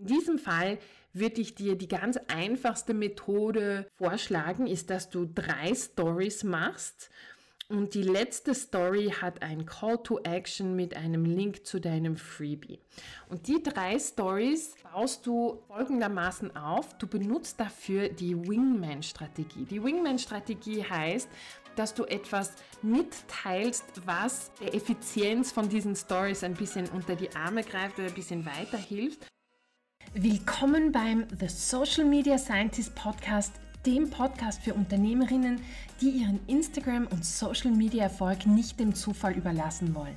In diesem Fall würde ich dir die ganz einfachste Methode vorschlagen, ist, dass du drei Stories machst und die letzte Story hat ein Call to Action mit einem Link zu deinem Freebie. Und die drei Stories baust du folgendermaßen auf. Du benutzt dafür die Wingman-Strategie. Die Wingman-Strategie heißt, dass du etwas mitteilst, was der Effizienz von diesen Stories ein bisschen unter die Arme greift oder ein bisschen weiterhilft. Willkommen beim The Social Media Scientist Podcast dem Podcast für Unternehmerinnen, die ihren Instagram- und Social-Media-Erfolg nicht dem Zufall überlassen wollen.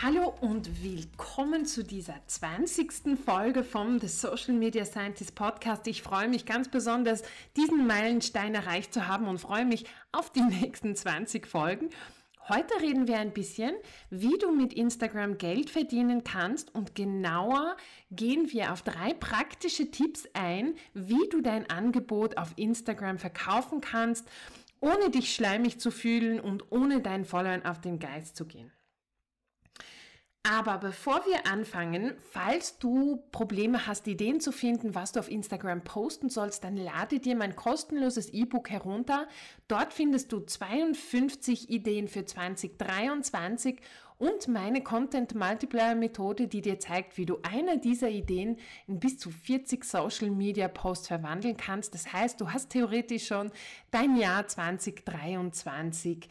Hallo und willkommen zu dieser 20. Folge vom The Social Media Scientist Podcast. Ich freue mich ganz besonders, diesen Meilenstein erreicht zu haben und freue mich auf die nächsten 20 Folgen. Heute reden wir ein bisschen, wie du mit Instagram Geld verdienen kannst und genauer gehen wir auf drei praktische Tipps ein, wie du dein Angebot auf Instagram verkaufen kannst, ohne dich schleimig zu fühlen und ohne deinen Followern auf den Geist zu gehen. Aber bevor wir anfangen, falls du Probleme hast, Ideen zu finden, was du auf Instagram posten sollst, dann lade dir mein kostenloses E-Book herunter. Dort findest du 52 Ideen für 2023 und meine Content Multiplier Methode, die dir zeigt, wie du eine dieser Ideen in bis zu 40 Social Media Posts verwandeln kannst. Das heißt, du hast theoretisch schon dein Jahr 2023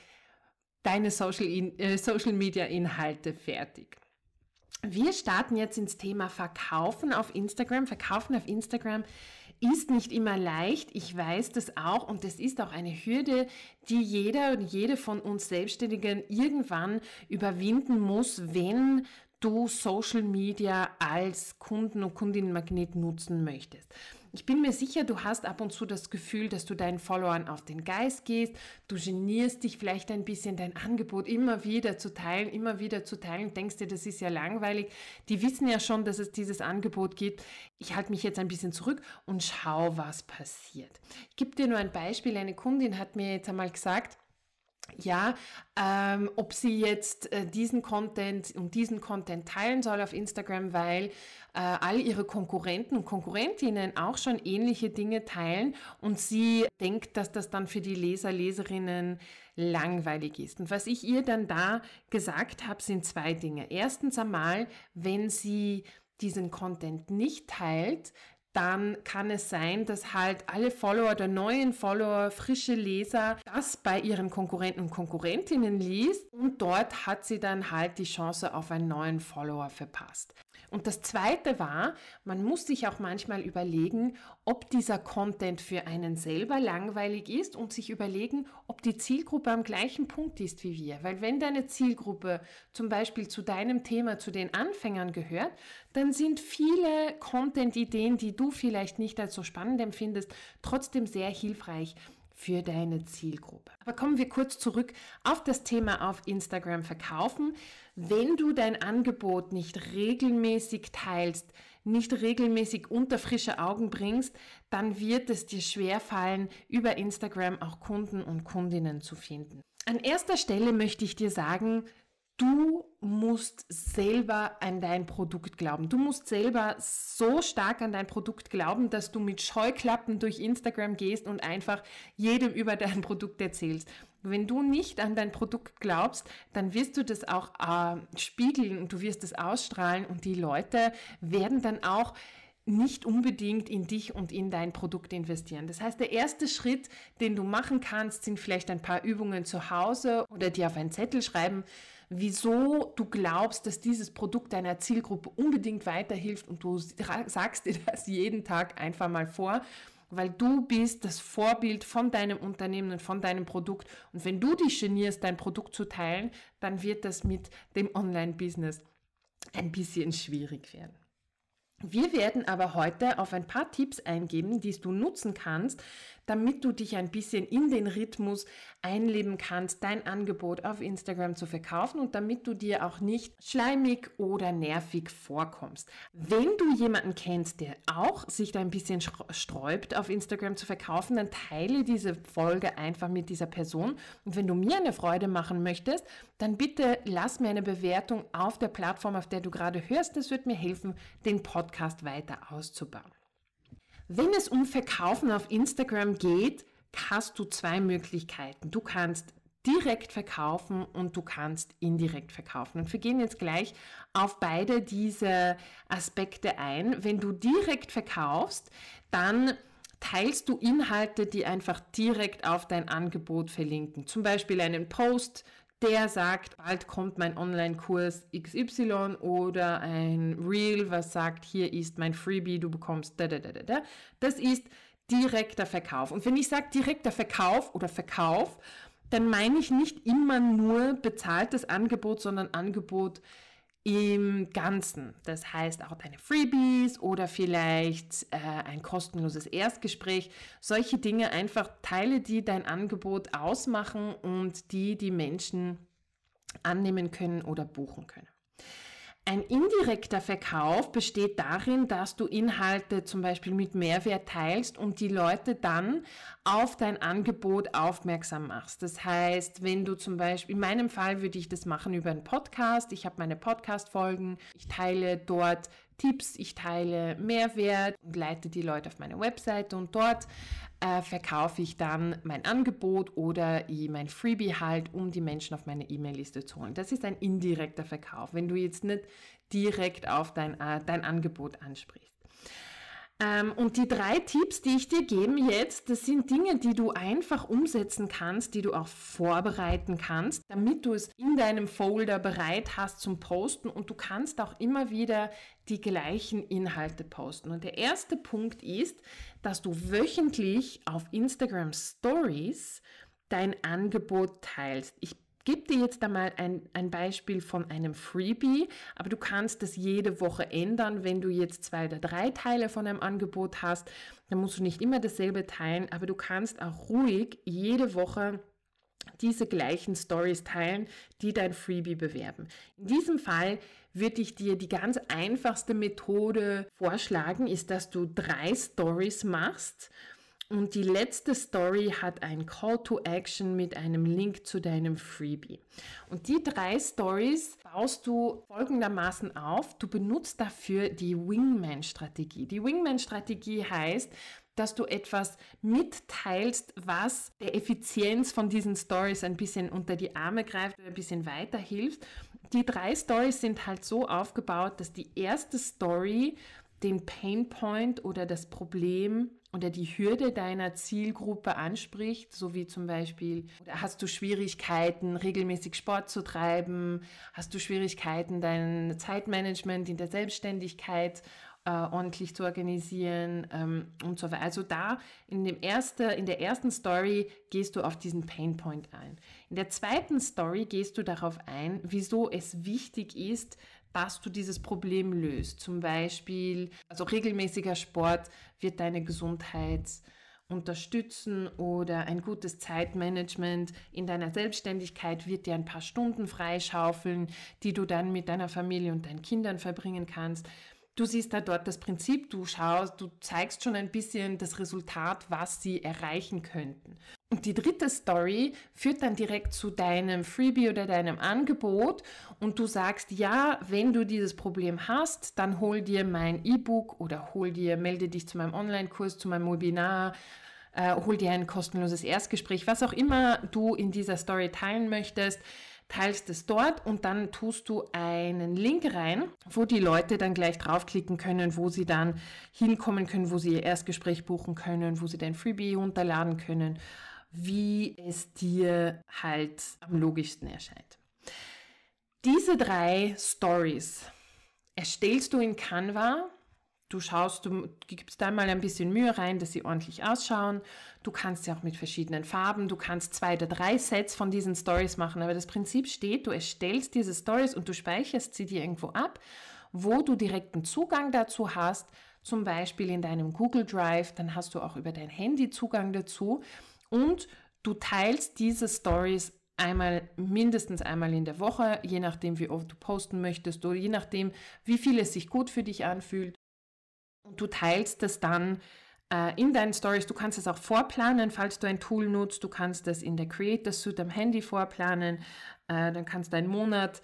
deine Social, äh, Social Media Inhalte fertig. Wir starten jetzt ins Thema Verkaufen auf Instagram. Verkaufen auf Instagram ist nicht immer leicht. Ich weiß das auch und das ist auch eine Hürde, die jeder und jede von uns Selbstständigen irgendwann überwinden muss, wenn du Social Media als Kunden- und Kundinnenmagnet nutzen möchtest. Ich bin mir sicher, du hast ab und zu das Gefühl, dass du deinen Followern auf den Geist gehst. Du genierst dich vielleicht ein bisschen, dein Angebot immer wieder zu teilen, immer wieder zu teilen. Denkst dir, das ist ja langweilig. Die wissen ja schon, dass es dieses Angebot gibt. Ich halte mich jetzt ein bisschen zurück und schau, was passiert. Ich gebe dir nur ein Beispiel. Eine Kundin hat mir jetzt einmal gesagt, ja, ähm, ob sie jetzt äh, diesen Content und diesen Content teilen soll auf Instagram, weil äh, all ihre Konkurrenten und Konkurrentinnen auch schon ähnliche Dinge teilen und sie denkt, dass das dann für die Leser, Leserinnen langweilig ist. Und was ich ihr dann da gesagt habe, sind zwei Dinge. Erstens einmal, wenn sie diesen Content nicht teilt, dann kann es sein, dass halt alle Follower der neuen Follower, frische Leser, das bei ihren Konkurrenten und Konkurrentinnen liest und dort hat sie dann halt die Chance auf einen neuen Follower verpasst. Und das Zweite war, man muss sich auch manchmal überlegen, ob dieser Content für einen selber langweilig ist und sich überlegen, ob die Zielgruppe am gleichen Punkt ist wie wir. Weil wenn deine Zielgruppe zum Beispiel zu deinem Thema, zu den Anfängern gehört, dann sind viele Content-Ideen, die du vielleicht nicht als so spannend empfindest, trotzdem sehr hilfreich für deine Zielgruppe. Aber kommen wir kurz zurück auf das Thema auf Instagram verkaufen. Wenn du dein Angebot nicht regelmäßig teilst, nicht regelmäßig unter frische Augen bringst, dann wird es dir schwerfallen, über Instagram auch Kunden und Kundinnen zu finden. An erster Stelle möchte ich dir sagen, du musst selber an dein Produkt glauben. Du musst selber so stark an dein Produkt glauben, dass du mit Scheuklappen durch Instagram gehst und einfach jedem über dein Produkt erzählst. Wenn du nicht an dein Produkt glaubst, dann wirst du das auch äh, spiegeln und du wirst es ausstrahlen und die Leute werden dann auch nicht unbedingt in dich und in dein Produkt investieren. Das heißt, der erste Schritt, den du machen kannst, sind vielleicht ein paar Übungen zu Hause oder dir auf einen Zettel schreiben, wieso du glaubst, dass dieses Produkt deiner Zielgruppe unbedingt weiterhilft und du sagst dir das jeden Tag einfach mal vor, weil du bist das Vorbild von deinem Unternehmen und von deinem Produkt. Und wenn du dich genierst, dein Produkt zu teilen, dann wird das mit dem Online-Business ein bisschen schwierig werden. Wir werden aber heute auf ein paar Tipps eingeben, die du nutzen kannst, damit du dich ein bisschen in den Rhythmus einleben kannst, dein Angebot auf Instagram zu verkaufen und damit du dir auch nicht schleimig oder nervig vorkommst. Wenn du jemanden kennst, der auch sich da ein bisschen sträubt, auf Instagram zu verkaufen, dann teile diese Folge einfach mit dieser Person. Und wenn du mir eine Freude machen möchtest, dann bitte lass mir eine Bewertung auf der Plattform, auf der du gerade hörst. Das wird mir helfen, den Podcast weiter auszubauen. Wenn es um Verkaufen auf Instagram geht, hast du zwei Möglichkeiten. Du kannst direkt verkaufen und du kannst indirekt verkaufen. Und wir gehen jetzt gleich auf beide diese Aspekte ein. Wenn du direkt verkaufst, dann teilst du Inhalte, die einfach direkt auf dein Angebot verlinken. Zum Beispiel einen Post, der sagt, bald kommt mein Online-Kurs XY oder ein Reel, was sagt, hier ist mein Freebie, du bekommst da, da, da, da. Das ist direkter Verkauf. Und wenn ich sage direkter Verkauf oder Verkauf, dann meine ich nicht immer nur bezahltes Angebot, sondern Angebot im Ganzen. Das heißt auch deine Freebies oder vielleicht äh, ein kostenloses Erstgespräch. Solche Dinge einfach Teile, die dein Angebot ausmachen und die die Menschen annehmen können oder buchen können. Ein indirekter Verkauf besteht darin, dass du Inhalte zum Beispiel mit Mehrwert teilst und die Leute dann auf dein Angebot aufmerksam machst. Das heißt, wenn du zum Beispiel, in meinem Fall würde ich das machen über einen Podcast. Ich habe meine Podcast-Folgen, ich teile dort Tipps, ich teile Mehrwert und leite die Leute auf meine Webseite und dort äh, verkaufe ich dann mein Angebot oder mein Freebie halt, um die Menschen auf meine E-Mail-Liste zu holen. Das ist ein indirekter Verkauf, wenn du jetzt nicht direkt auf dein, äh, dein Angebot ansprichst. Ähm, und die drei Tipps, die ich dir gebe jetzt, das sind Dinge, die du einfach umsetzen kannst, die du auch vorbereiten kannst, damit du es in deinem Folder bereit hast zum Posten und du kannst auch immer wieder die gleichen Inhalte posten. Und der erste Punkt ist, dass du wöchentlich auf Instagram Stories dein Angebot teilst. Ich gebe dir jetzt einmal ein, ein Beispiel von einem Freebie, aber du kannst das jede Woche ändern. Wenn du jetzt zwei oder drei Teile von einem Angebot hast, dann musst du nicht immer dasselbe teilen, aber du kannst auch ruhig jede Woche diese gleichen Stories teilen, die dein Freebie bewerben. In diesem Fall würde ich dir die ganz einfachste Methode vorschlagen, ist, dass du drei Stories machst und die letzte Story hat ein Call to Action mit einem Link zu deinem Freebie. Und die drei Stories baust du folgendermaßen auf. Du benutzt dafür die Wingman-Strategie. Die Wingman-Strategie heißt, dass du etwas mitteilst, was der Effizienz von diesen Stories ein bisschen unter die Arme greift oder ein bisschen weiterhilft. Die drei Stories sind halt so aufgebaut, dass die erste Story den Pain Point oder das Problem oder die Hürde deiner Zielgruppe anspricht, so wie zum Beispiel, hast du Schwierigkeiten, regelmäßig Sport zu treiben, hast du Schwierigkeiten, dein Zeitmanagement in der Selbstständigkeit äh, ordentlich zu organisieren ähm, und so weiter. Also da in, dem erste, in der ersten Story gehst du auf diesen Pain Point ein. In der zweiten Story gehst du darauf ein, wieso es wichtig ist, dass du dieses Problem löst. Zum Beispiel, also regelmäßiger Sport wird deine Gesundheit unterstützen oder ein gutes Zeitmanagement in deiner Selbstständigkeit wird dir ein paar Stunden freischaufeln, die du dann mit deiner Familie und deinen Kindern verbringen kannst. Du siehst da dort das Prinzip, du schaust, du zeigst schon ein bisschen das Resultat, was sie erreichen könnten. Und die dritte Story führt dann direkt zu deinem Freebie oder deinem Angebot. Und du sagst, ja, wenn du dieses Problem hast, dann hol dir mein E-Book oder hol dir, melde dich zu meinem Online-Kurs, zu meinem Webinar, äh, hol dir ein kostenloses Erstgespräch, was auch immer du in dieser Story teilen möchtest teilst es dort und dann tust du einen Link rein, wo die Leute dann gleich draufklicken können, wo sie dann hinkommen können, wo sie ihr Erstgespräch buchen können, wo sie dein Freebie runterladen können, wie es dir halt am logischsten erscheint. Diese drei Stories erstellst du in Canva Du schaust, du gibst da mal ein bisschen Mühe rein, dass sie ordentlich ausschauen. Du kannst sie auch mit verschiedenen Farben. Du kannst zwei oder drei Sets von diesen Stories machen. Aber das Prinzip steht, du erstellst diese Stories und du speicherst sie dir irgendwo ab, wo du direkten Zugang dazu hast zum Beispiel in deinem Google Drive, dann hast du auch über dein Handy Zugang dazu und du teilst diese Stories einmal, mindestens einmal in der Woche, je nachdem, wie oft du posten möchtest oder je nachdem, wie viel es sich gut für dich anfühlt. Und du teilst das dann äh, in deinen Stories. Du kannst es auch vorplanen, falls du ein Tool nutzt. Du kannst es in der Creator Suite am Handy vorplanen. Äh, dann kannst du einen Monat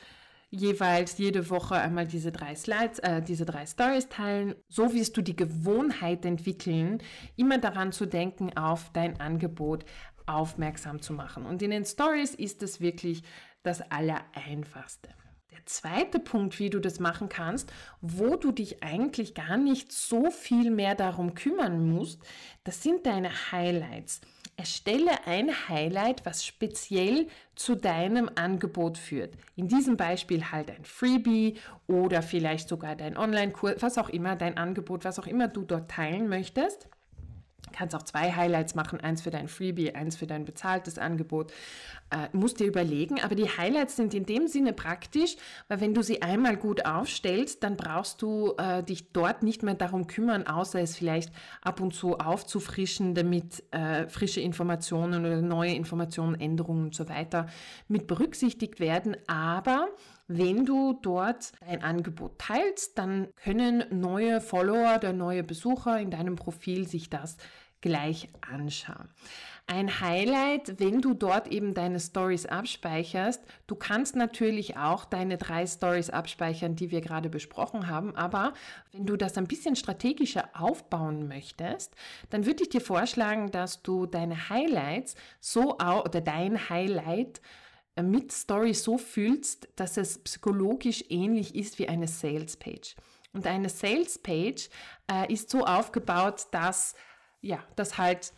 jeweils jede Woche einmal diese drei Slides, äh, diese drei Stories teilen. So wirst du die Gewohnheit entwickeln, immer daran zu denken, auf dein Angebot aufmerksam zu machen. Und in den Stories ist es wirklich das Allereinfachste. Der zweite Punkt, wie du das machen kannst, wo du dich eigentlich gar nicht so viel mehr darum kümmern musst, das sind deine Highlights. Erstelle ein Highlight, was speziell zu deinem Angebot führt. In diesem Beispiel halt ein Freebie oder vielleicht sogar dein Online-Kurs, was auch immer, dein Angebot, was auch immer du dort teilen möchtest kannst auch zwei Highlights machen, eins für dein Freebie, eins für dein bezahltes Angebot. Äh, musst dir überlegen, aber die Highlights sind in dem Sinne praktisch, weil wenn du sie einmal gut aufstellst, dann brauchst du äh, dich dort nicht mehr darum kümmern, außer es vielleicht ab und zu aufzufrischen, damit äh, frische Informationen oder neue Informationen, Änderungen und so weiter mit berücksichtigt werden. Aber wenn du dort dein Angebot teilst, dann können neue Follower oder neue Besucher in deinem Profil sich das gleich anschauen. Ein Highlight, wenn du dort eben deine Stories abspeicherst. Du kannst natürlich auch deine drei Stories abspeichern, die wir gerade besprochen haben, aber wenn du das ein bisschen strategischer aufbauen möchtest, dann würde ich dir vorschlagen, dass du deine Highlights so oder dein Highlight mit Story so fühlst, dass es psychologisch ähnlich ist wie eine Sales Page. Und eine Sales Page äh, ist so aufgebaut, dass ja, dass halt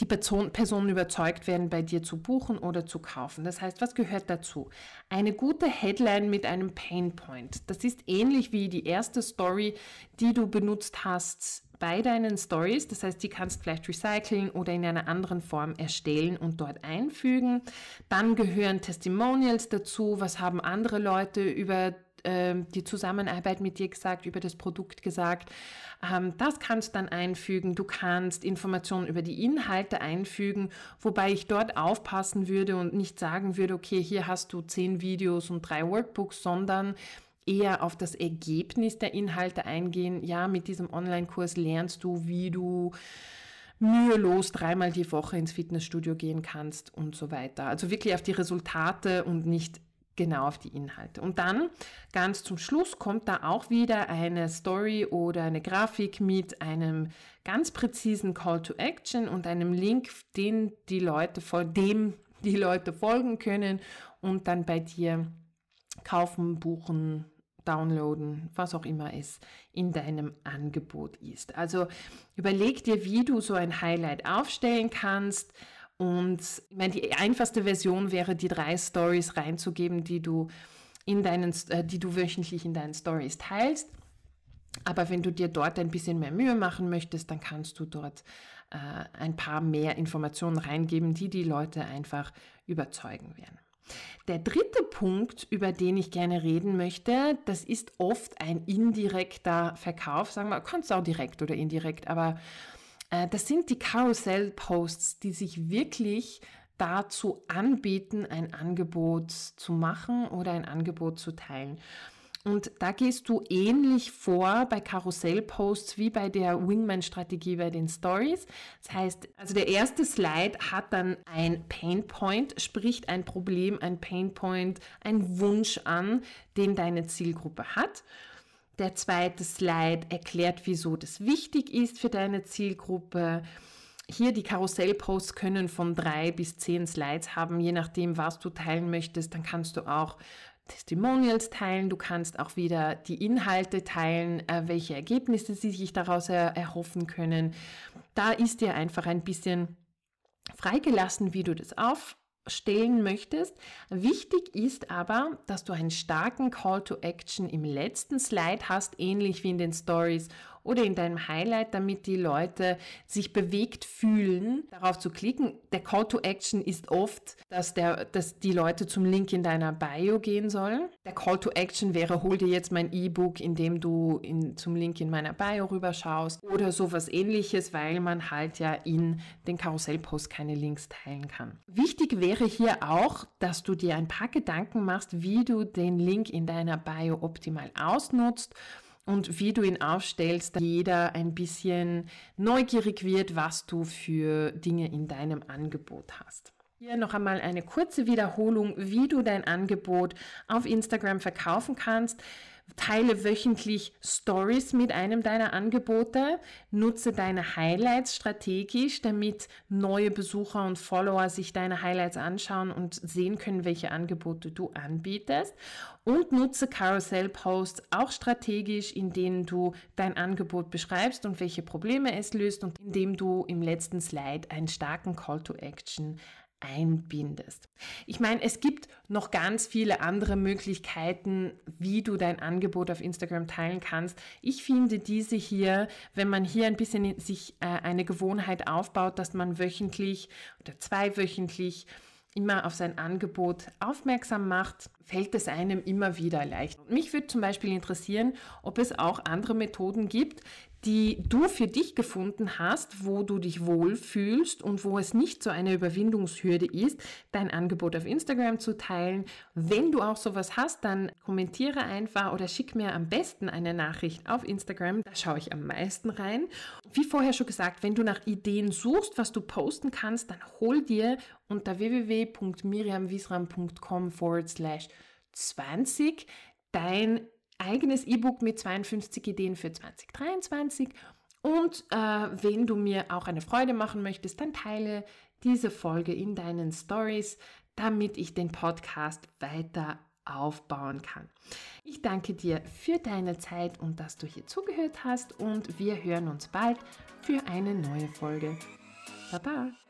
die Person, Personen überzeugt werden, bei dir zu buchen oder zu kaufen. Das heißt, was gehört dazu? Eine gute Headline mit einem Painpoint. Das ist ähnlich wie die erste Story, die du benutzt hast bei deinen Stories. Das heißt, die kannst vielleicht recyceln oder in einer anderen Form erstellen und dort einfügen. Dann gehören Testimonials dazu. Was haben andere Leute über ähm, die Zusammenarbeit mit dir gesagt, über das Produkt gesagt. Ähm, das kannst du dann einfügen. Du kannst Informationen über die Inhalte einfügen, wobei ich dort aufpassen würde und nicht sagen würde, okay, hier hast du zehn Videos und drei Workbooks, sondern eher auf das Ergebnis der Inhalte eingehen. Ja, mit diesem Online-Kurs lernst du, wie du mühelos dreimal die Woche ins Fitnessstudio gehen kannst und so weiter. Also wirklich auf die Resultate und nicht genau auf die Inhalte. Und dann ganz zum Schluss kommt da auch wieder eine Story oder eine Grafik mit einem ganz präzisen Call to Action und einem Link, den die Leute dem die Leute folgen können und dann bei dir kaufen, buchen, downloaden, was auch immer es in deinem Angebot ist. Also überleg dir, wie du so ein Highlight aufstellen kannst. Und ich meine, die einfachste Version wäre, die drei Stories reinzugeben, die du in deinen, äh, die du wöchentlich in deinen Stories teilst. Aber wenn du dir dort ein bisschen mehr Mühe machen möchtest, dann kannst du dort äh, ein paar mehr Informationen reingeben, die die Leute einfach überzeugen werden. Der dritte Punkt, über den ich gerne reden möchte, das ist oft ein indirekter Verkauf, sagen wir, kannst auch direkt oder indirekt, aber äh, das sind die Carousel-Posts, die sich wirklich dazu anbieten, ein Angebot zu machen oder ein Angebot zu teilen. Und da gehst du ähnlich vor bei Karussellposts wie bei der Wingman-Strategie bei den Stories. Das heißt, also der erste Slide hat dann ein Painpoint, spricht ein Problem, ein Painpoint, ein Wunsch an, den deine Zielgruppe hat. Der zweite Slide erklärt, wieso das wichtig ist für deine Zielgruppe. Hier die Karussellposts können von drei bis zehn Slides haben, je nachdem, was du teilen möchtest. Dann kannst du auch Testimonials teilen, du kannst auch wieder die Inhalte teilen, äh, welche Ergebnisse sie sich daraus er erhoffen können. Da ist dir einfach ein bisschen freigelassen, wie du das auf stellen möchtest. Wichtig ist aber, dass du einen starken Call to Action im letzten Slide hast, ähnlich wie in den Stories oder in deinem Highlight, damit die Leute sich bewegt fühlen, darauf zu klicken. Der Call to Action ist oft, dass, der, dass die Leute zum Link in deiner Bio gehen sollen. Der Call to Action wäre, hol dir jetzt mein E-Book, indem du in, zum Link in meiner Bio rüberschaust oder sowas ähnliches, weil man halt ja in den Karussellpost keine Links teilen kann. Wichtig wäre hier auch, dass du dir ein paar Gedanken machst, wie du den Link in deiner Bio optimal ausnutzt und wie du ihn aufstellst, dass jeder ein bisschen neugierig wird, was du für Dinge in deinem Angebot hast. Hier noch einmal eine kurze Wiederholung, wie du dein Angebot auf Instagram verkaufen kannst. Teile wöchentlich Stories mit einem deiner Angebote. Nutze deine Highlights strategisch, damit neue Besucher und Follower sich deine Highlights anschauen und sehen können, welche Angebote du anbietest. Und nutze Carousel Posts auch strategisch, indem du dein Angebot beschreibst und welche Probleme es löst und indem du im letzten Slide einen starken Call to Action einbindest. Ich meine, es gibt noch ganz viele andere Möglichkeiten, wie du dein Angebot auf Instagram teilen kannst. Ich finde diese hier, wenn man hier ein bisschen sich äh, eine Gewohnheit aufbaut, dass man wöchentlich oder zweiwöchentlich immer auf sein Angebot aufmerksam macht, fällt es einem immer wieder leicht. Mich würde zum Beispiel interessieren, ob es auch andere Methoden gibt, die du für dich gefunden hast, wo du dich wohlfühlst und wo es nicht so eine Überwindungshürde ist, dein Angebot auf Instagram zu teilen. Wenn du auch sowas hast, dann kommentiere einfach oder schick mir am besten eine Nachricht auf Instagram. Da schaue ich am meisten rein. Wie vorher schon gesagt, wenn du nach Ideen suchst, was du posten kannst, dann hol dir unter www.miriamwiesram.com forward slash 20 dein eigenes E-Book mit 52 Ideen für 2023. Und äh, wenn du mir auch eine Freude machen möchtest, dann teile diese Folge in deinen Stories, damit ich den Podcast weiter aufbauen kann. Ich danke dir für deine Zeit und dass du hier zugehört hast und wir hören uns bald für eine neue Folge. Baba!